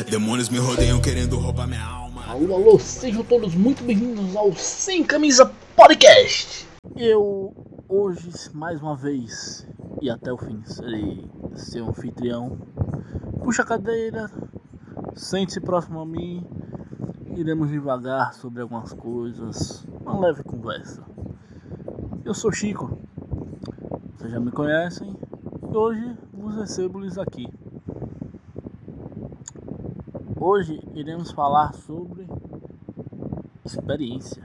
Demônios me rodeiam querendo roubar minha alma. Alô, alô, sejam todos muito bem-vindos ao Sem Camisa Podcast. Eu, hoje, mais uma vez, e até o fim, serei seu anfitrião. Puxa a cadeira, sente-se próximo a mim, iremos devagar sobre algumas coisas, uma leve conversa. Eu sou Chico, vocês já me conhecem, e hoje vos recebo-lhes aqui. Hoje iremos falar sobre experiência.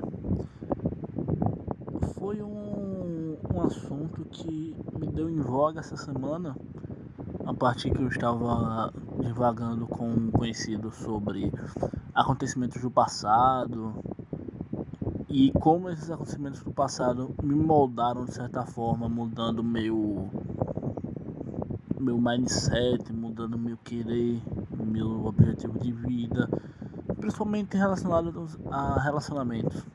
Foi um, um assunto que me deu em voga essa semana, a partir que eu estava divagando com um conhecido sobre acontecimentos do passado e como esses acontecimentos do passado me moldaram de certa forma, mudando meu meu mindset, mudando meu querer, meu objetivo de vida, principalmente relacionados a relacionamentos.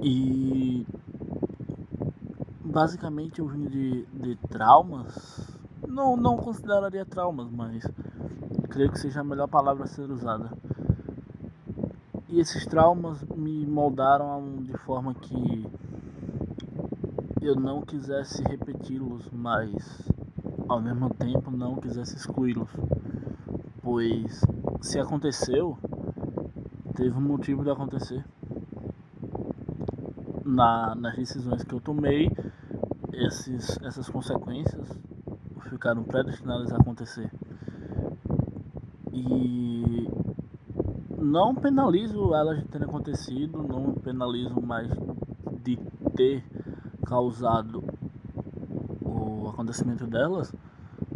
E basicamente eu vim de, de traumas, não, não consideraria traumas, mas creio que seja a melhor palavra a ser usada. E esses traumas me moldaram de forma que eu não quisesse repeti-los, mas ao mesmo tempo não quisesse excluí-los. Pois se aconteceu, teve um motivo de acontecer. Na, nas decisões que eu tomei, esses, essas consequências ficaram predestinadas a acontecer. E não penalizo elas de terem acontecido, não penalizo mais de ter causado o acontecimento delas,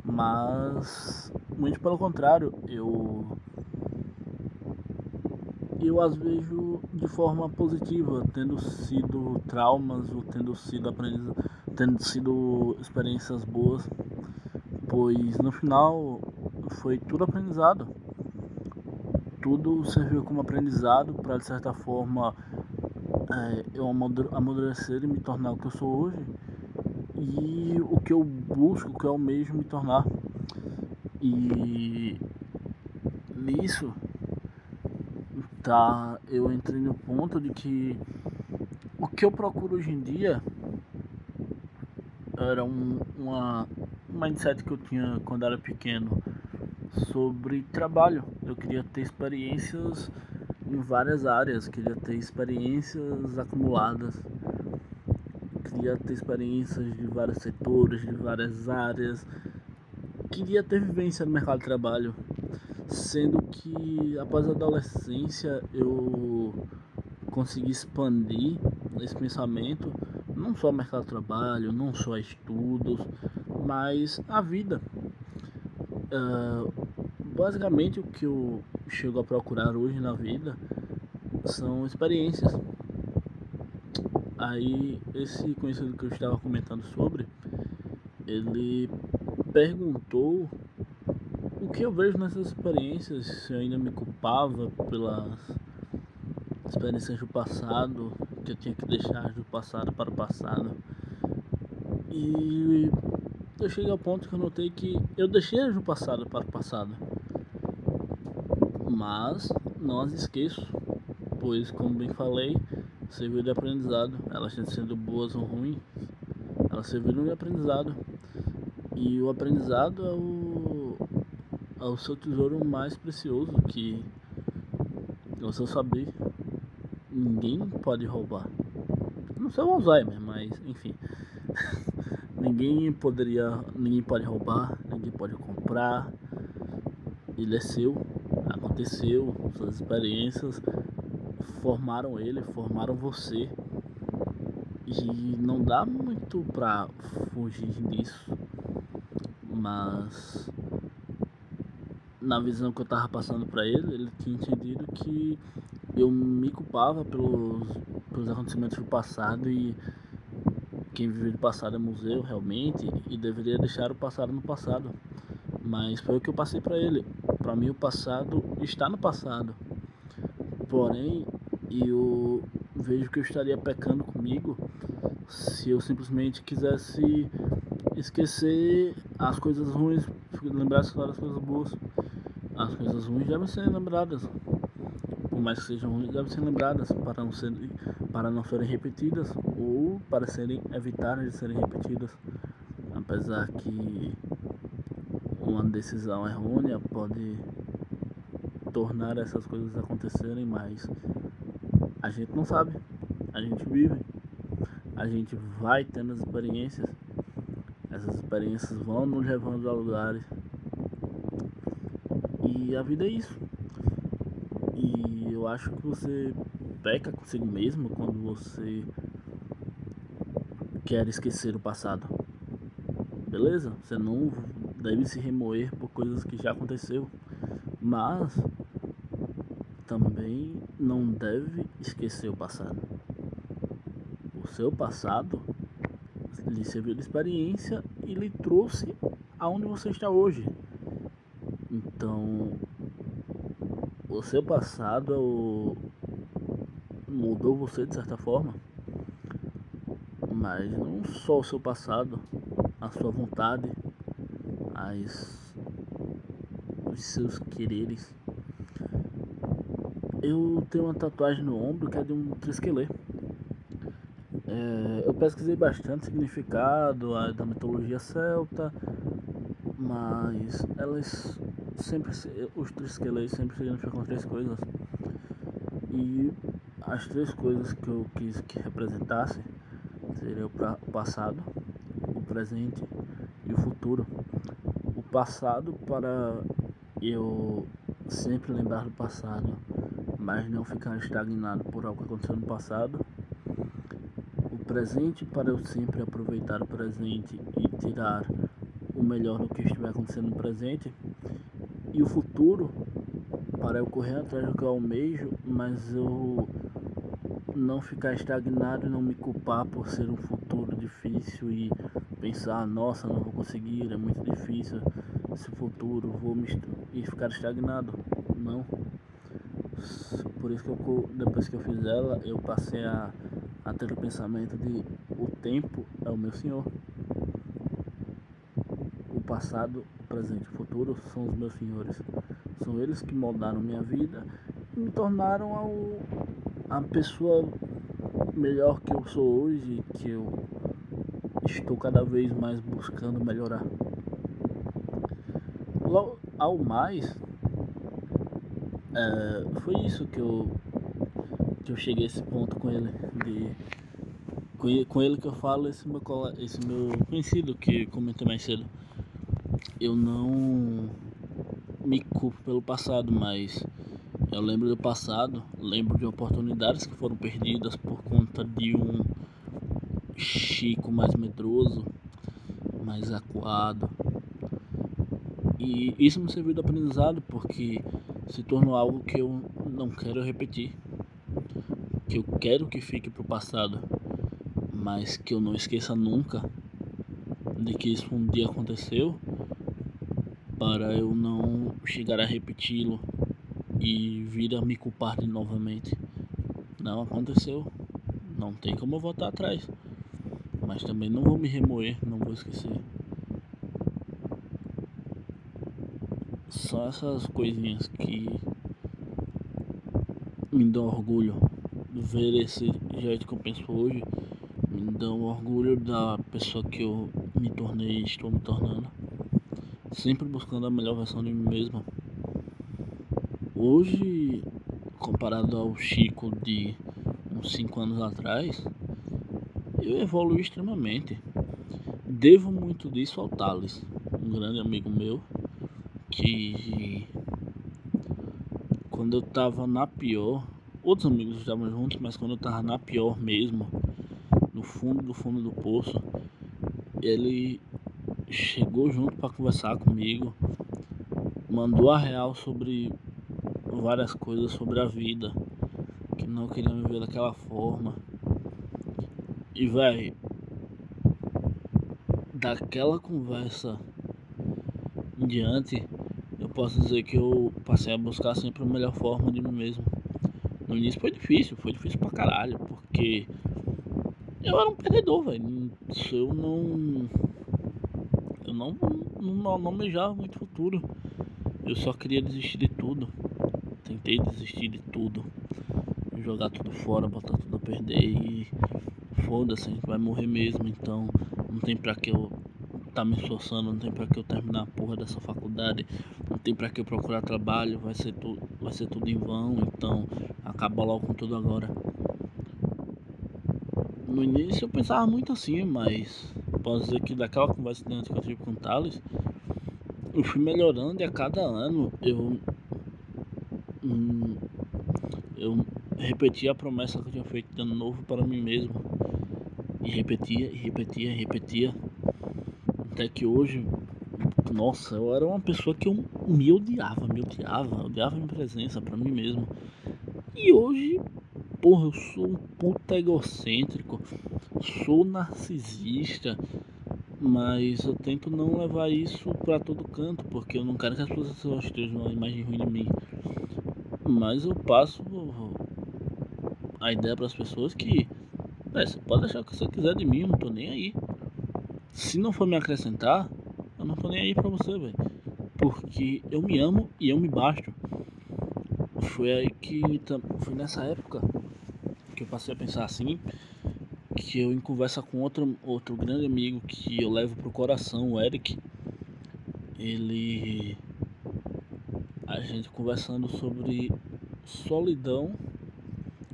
mas muito pelo contrário, eu eu as vejo de forma positiva, tendo sido traumas ou tendo sido aprendiz, tendo sido experiências boas, pois no final foi tudo aprendizado. Tudo serviu como aprendizado para de certa forma é, eu amadurecer e me tornar o que eu sou hoje e o que eu busco, o que eu almejo me tornar. E nisso tá eu entrei no ponto de que o que eu procuro hoje em dia era um, uma um mindset que eu tinha quando era pequeno sobre trabalho. Eu queria ter experiências em várias áreas, queria ter experiências acumuladas, queria ter experiências de vários setores, de várias áreas, queria ter vivência no mercado de trabalho, sendo que após a adolescência eu consegui expandir esse pensamento, não só mercado de trabalho, não só estudos, mas a vida. Uh, basicamente o que eu chego a procurar hoje na vida são experiências. Aí esse conhecido que eu estava comentando sobre, ele perguntou o que eu vejo nessas experiências, se eu ainda me culpava pelas experiências do passado, que eu tinha que deixar do passado para o passado. E eu cheguei ao ponto que eu notei que eu deixei do passado para o passado. Mas não as esqueço, pois como bem falei, serviu de aprendizado, elas sendo boas ou ruins, elas serviram de aprendizado. E o aprendizado é o, é o seu tesouro mais precioso que você saber ninguém pode roubar. Não sei o Alzheimer, mas enfim. ninguém poderia. Ninguém pode roubar, ninguém pode comprar. Ele é seu, aconteceu, suas experiências formaram ele, formaram você. E não dá muito pra fugir disso mas na visão que eu tava passando para ele, ele tinha entendido que eu me culpava pelos, pelos acontecimentos do passado e quem vive do passado é museu realmente e deveria deixar o passado no passado. Mas foi o que eu passei para ele. Para mim o passado está no passado. Porém, eu vejo que eu estaria pecando comigo se eu simplesmente quisesse esquecer as coisas ruins, lembrar das coisas boas. as coisas ruins devem ser lembradas. Por mais que sejam ruins, devem ser lembradas para não, ser, para não serem repetidas ou para serem evitarem de serem repetidas. Apesar que uma decisão errônea pode tornar essas coisas acontecerem, mas a gente não sabe, a gente vive, a gente vai tendo as experiências, essas experiências vão nos levando a lugares e a vida é isso. E eu acho que você peca consigo mesmo quando você quer esquecer o passado. Beleza? Você não deve se remoer por coisas que já aconteceu, mas também não deve esquecer o passado. O seu passado lhe serviu de experiência e lhe trouxe aonde você está hoje. Então, o seu passado mudou você de certa forma, mas não só o seu passado, a sua vontade, as, os seus quereres. Eu tenho uma tatuagem no ombro que é de um trisquelê. É, eu pesquisei bastante significado da mitologia celta, mas elas sempre os trisquelês sempre significam três coisas. E as três coisas que eu quis que representasse seria o passado, o presente e o futuro passado para eu sempre lembrar do passado, mas não ficar estagnado por algo que aconteceu no passado. Presente para eu sempre aproveitar o presente e tirar o melhor do que estiver acontecendo no presente. E o futuro para eu correr atrás do que eu almejo, mas eu não ficar estagnado e não me culpar por ser um futuro difícil e pensar, nossa, não vou conseguir, é muito difícil esse futuro, vou me e ficar estagnado. Não. Por isso que eu, depois que eu fiz ela, eu passei a, a ter o pensamento de o tempo é o meu senhor. O passado, o presente e o futuro são os meus senhores. São eles que moldaram minha vida e me tornaram ao, a pessoa melhor que eu sou hoje, que eu estou cada vez mais buscando melhorar. Ao mais, é, foi isso que eu, que eu cheguei a esse ponto com ele. De, com, ele que eu falo, esse meu, esse meu conhecido que comentei mais cedo. Eu não me culpo pelo passado, mas eu lembro do passado, lembro de oportunidades que foram perdidas por conta de um Chico mais medroso, mais acuado. E isso me serviu de aprendizado porque se tornou algo que eu não quero repetir. Que eu quero que fique pro passado, mas que eu não esqueça nunca de que isso um dia aconteceu para eu não chegar a repeti-lo e vir a me culpar de novamente. Não aconteceu. Não tem como eu voltar atrás. Mas também não vou me remoer, não vou esquecer. Só essas coisinhas que me dão orgulho. Ver esse jeito que eu penso hoje me dão orgulho da pessoa que eu me tornei e estou me tornando. Sempre buscando a melhor versão de mim mesmo. Hoje, comparado ao Chico de uns 5 anos atrás, eu evolui extremamente. Devo muito disso ao Thales, um grande amigo meu, que quando eu tava na pior, outros amigos estavam juntos, mas quando eu tava na pior mesmo, no fundo do fundo do poço, ele chegou junto para conversar comigo, mandou a real sobre várias coisas sobre a vida, que não queria me ver daquela forma e vai daquela conversa em diante, eu posso dizer que eu passei a buscar sempre a melhor forma de mim mesmo. No início foi difícil, foi difícil pra caralho, porque eu era um perdedor, velho. Eu não. Eu não, não, não almejava muito futuro. Eu só queria desistir de tudo. Tentei desistir de tudo. Jogar tudo fora, botar tudo a perder e foda-se, a gente vai morrer mesmo, então não tem pra que eu tá me esforçando, não tem pra que eu terminar a porra dessa faculdade, não tem pra que eu procurar trabalho, vai ser, tu, vai ser tudo em vão, então acaba logo com tudo agora. No início eu pensava muito assim, mas posso dizer que daquela conversa que eu tive com o Thales, eu fui melhorando e a cada ano eu. Hum, eu repetia a promessa que eu tinha feito de ano novo para mim mesmo. E repetia, e repetia, e repetia. Até que hoje, nossa, eu era uma pessoa que eu me odiava, me odiava, odiava minha presença para mim mesmo. E hoje, porra, eu sou um puta egocêntrico, sou narcisista, mas eu tento não levar isso para todo canto, porque eu não quero que as pessoas estejam uma imagem ruim de mim. Mas eu passo a ideia para as pessoas que é, você pode achar o que você quiser de mim, não tô nem aí. Se não for me acrescentar, eu não tô nem aí pra você, velho. Porque eu me amo e eu me basto. Foi aí que foi nessa época que eu passei a pensar assim, que eu em conversa com outro, outro grande amigo que eu levo pro coração, o Eric, ele a gente conversando sobre solidão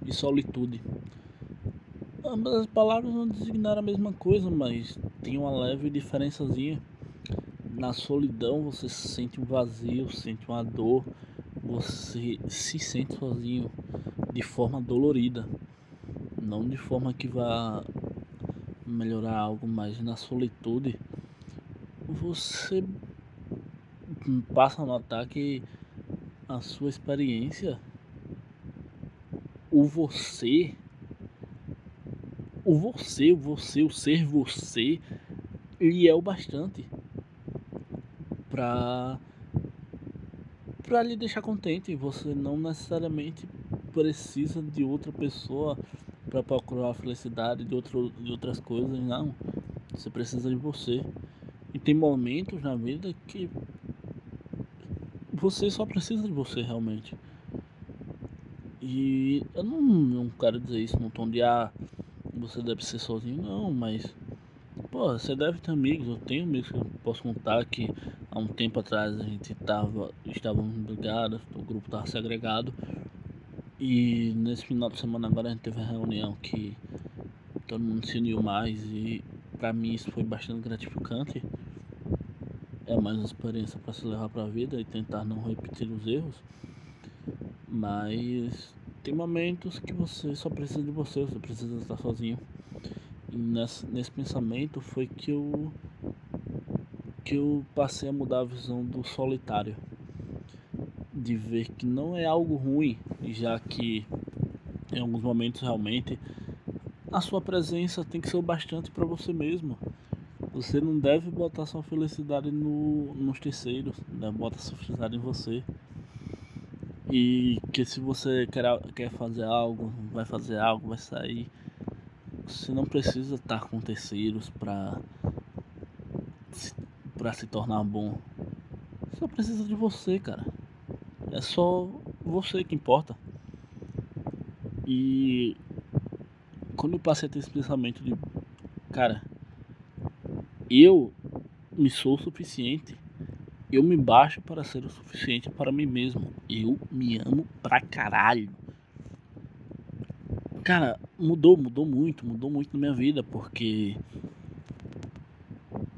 e solitude. Ambas as palavras não designaram a mesma coisa, mas tem uma leve diferençazinha. Na solidão você sente um vazio, sente uma dor, você se sente sozinho de forma dolorida, não de forma que vá melhorar algo, mas na solitude. Você passa a notar que a sua experiência o você, o você, o você, o ser você, ele é o bastante para para lhe deixar contente. Você não necessariamente precisa de outra pessoa para procurar felicidade de, outro, de outras coisas, não. Você precisa de você. E tem momentos na vida que você só precisa de você realmente. E eu não, não quero dizer isso num tom de ah, você deve ser sozinho, não, mas pô, você deve ter amigos, eu tenho amigos que eu posso contar que há um tempo atrás a gente tava, estávamos brigados, o grupo estava segregado e nesse final de semana agora a gente teve uma reunião que todo mundo se uniu mais e para mim isso foi bastante gratificante. É mais uma experiência para se levar para a vida e tentar não repetir os erros. Mas tem momentos que você só precisa de você, você precisa estar sozinho. E nesse, nesse pensamento foi que eu que eu passei a mudar a visão do solitário. De ver que não é algo ruim, já que em alguns momentos realmente a sua presença tem que ser o bastante para você mesmo. Você não deve botar sua felicidade no, nos terceiros, né? bota sua felicidade em você. E que se você quer, quer fazer algo, vai fazer algo, vai sair, você não precisa estar com terceiros para para se tornar bom. Só precisa de você, cara. É só você que importa. E quando eu passei a ter esse pensamento de, cara, eu me sou suficiente eu me baixo para ser o suficiente para mim mesmo. Eu me amo pra caralho. Cara, mudou, mudou muito, mudou muito na minha vida, porque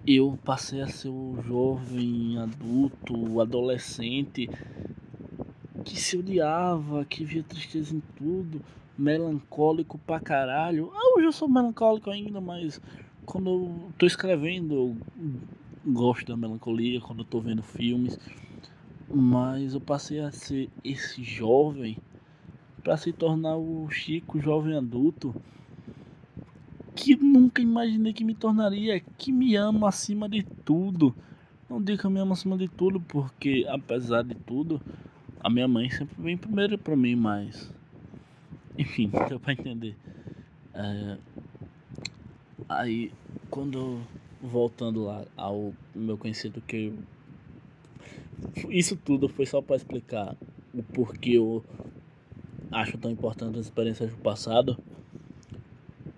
eu passei a ser o jovem, adulto, adolescente que se odiava, que via tristeza em tudo, melancólico pra caralho. Ah, hoje eu sou melancólico ainda, mas quando eu tô escrevendo, gosto da melancolia quando tô vendo filmes, mas eu passei a ser esse jovem para se tornar o Chico jovem adulto que nunca imaginei que me tornaria, que me ama acima de tudo. Não digo que eu me amo acima de tudo, porque apesar de tudo, a minha mãe sempre vem primeiro para mim, mas enfim, deu pra entender. É... Aí quando voltando lá ao meu conhecido que isso tudo foi só para explicar o porquê eu acho tão importante as experiências do passado,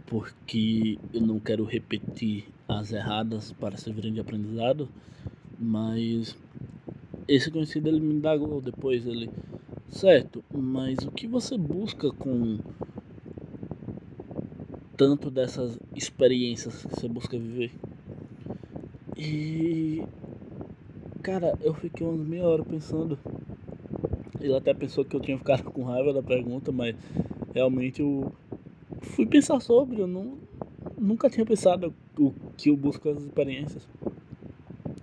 porque eu não quero repetir as erradas para servirem de aprendizado, mas esse conhecido ele me indagou depois, ele, certo, mas o que você busca com tanto dessas experiências que você busca viver? E cara, eu fiquei umas meia hora pensando. Ele até pensou que eu tinha ficado com raiva da pergunta, mas realmente eu fui pensar sobre, eu não, nunca tinha pensado o que eu busco as experiências.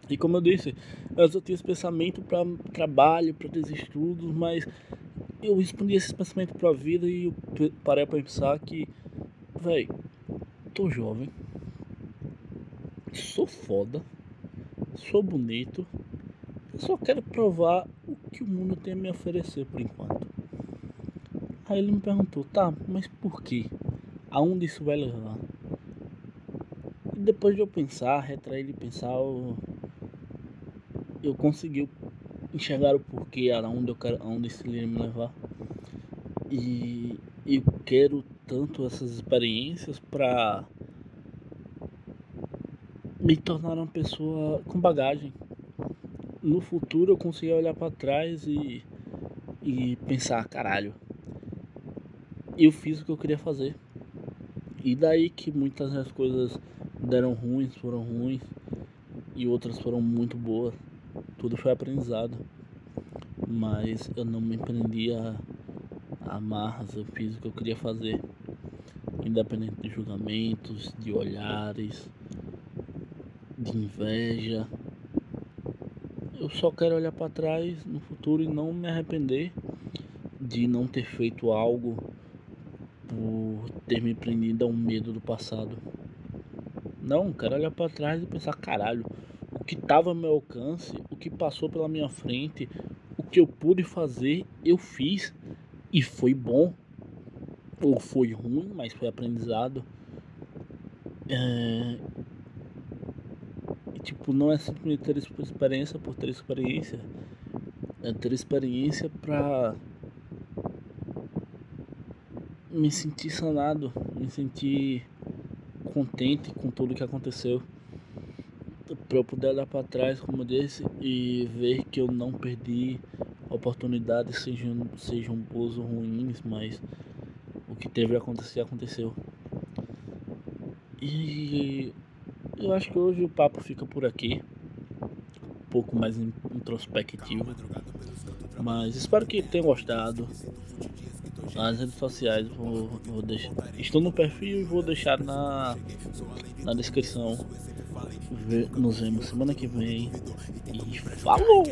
E como eu disse, eu tinha esse pensamento para trabalho, para os estudos, mas eu expandi esse pensamento para a vida e eu parei para pensar que, velho, tô jovem, sou foda, sou bonito, eu só quero provar o que o mundo tem a me oferecer por enquanto. Aí ele me perguntou, tá, mas por quê? Aonde isso vai levar? E depois de eu pensar, retrair de pensar, eu eu consegui enxergar o porquê, aonde eu quero, aonde isso iria me levar. E eu quero tanto essas experiências para me tornar uma pessoa com bagagem. No futuro eu conseguir olhar para trás e, e pensar, caralho, eu fiz o que eu queria fazer. E daí que muitas das coisas deram ruins, foram ruins, e outras foram muito boas tudo foi aprendizado. Mas eu não me prendi a, amarras, eu fiz o que eu queria fazer. Independente de julgamentos, de olhares, de inveja. Eu só quero olhar para trás no futuro e não me arrepender de não ter feito algo por ter me prendido a um medo do passado. Não, quero olhar para trás e pensar, caralho, o que estava ao meu alcance, o que passou pela minha frente, o que eu pude fazer, eu fiz e foi bom. Ou foi ruim, mas foi aprendizado. É... Tipo, não é simplesmente ter experiência por ter experiência. É ter experiência pra me sentir sanado, me sentir contente com tudo que aconteceu para eu poder olhar para trás, como eu disse, e ver que eu não perdi oportunidades, sejam, sejam boas ou ruins, mas o que teve a acontecer, aconteceu. E eu acho que hoje o papo fica por aqui, um pouco mais introspectivo, mas espero que tenham gostado. As redes sociais vou, vou deixar, estou no perfil e vou deixar na, na descrição nos vemos semana que vem. E falou!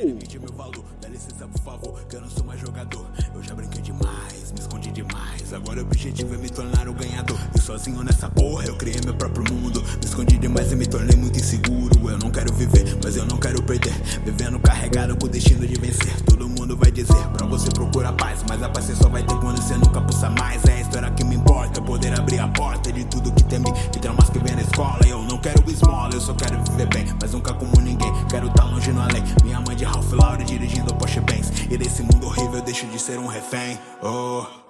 Agora o objetivo é me tornar o ganhador. E sozinho nessa porra eu criei meu próprio mundo. Me escondi demais e me tornei muito inseguro. Eu não quero viver, mas eu não quero perder. Vivendo carregado com o destino de vencer. Todo mundo vai dizer pra você procurar paz. Mas a paz você só vai ter quando você nunca pulsa mais. É a história que me importa, poder abrir a porta de tudo que teme. De traumas que vem na escola. Eu não quero esmola, eu só quero viver bem. Mas nunca como ninguém. Quero tá longe no além. Minha mãe de Ralph Lauren dirigindo Porsche Benz. E desse mundo horrível eu deixo de ser um refém. Oh.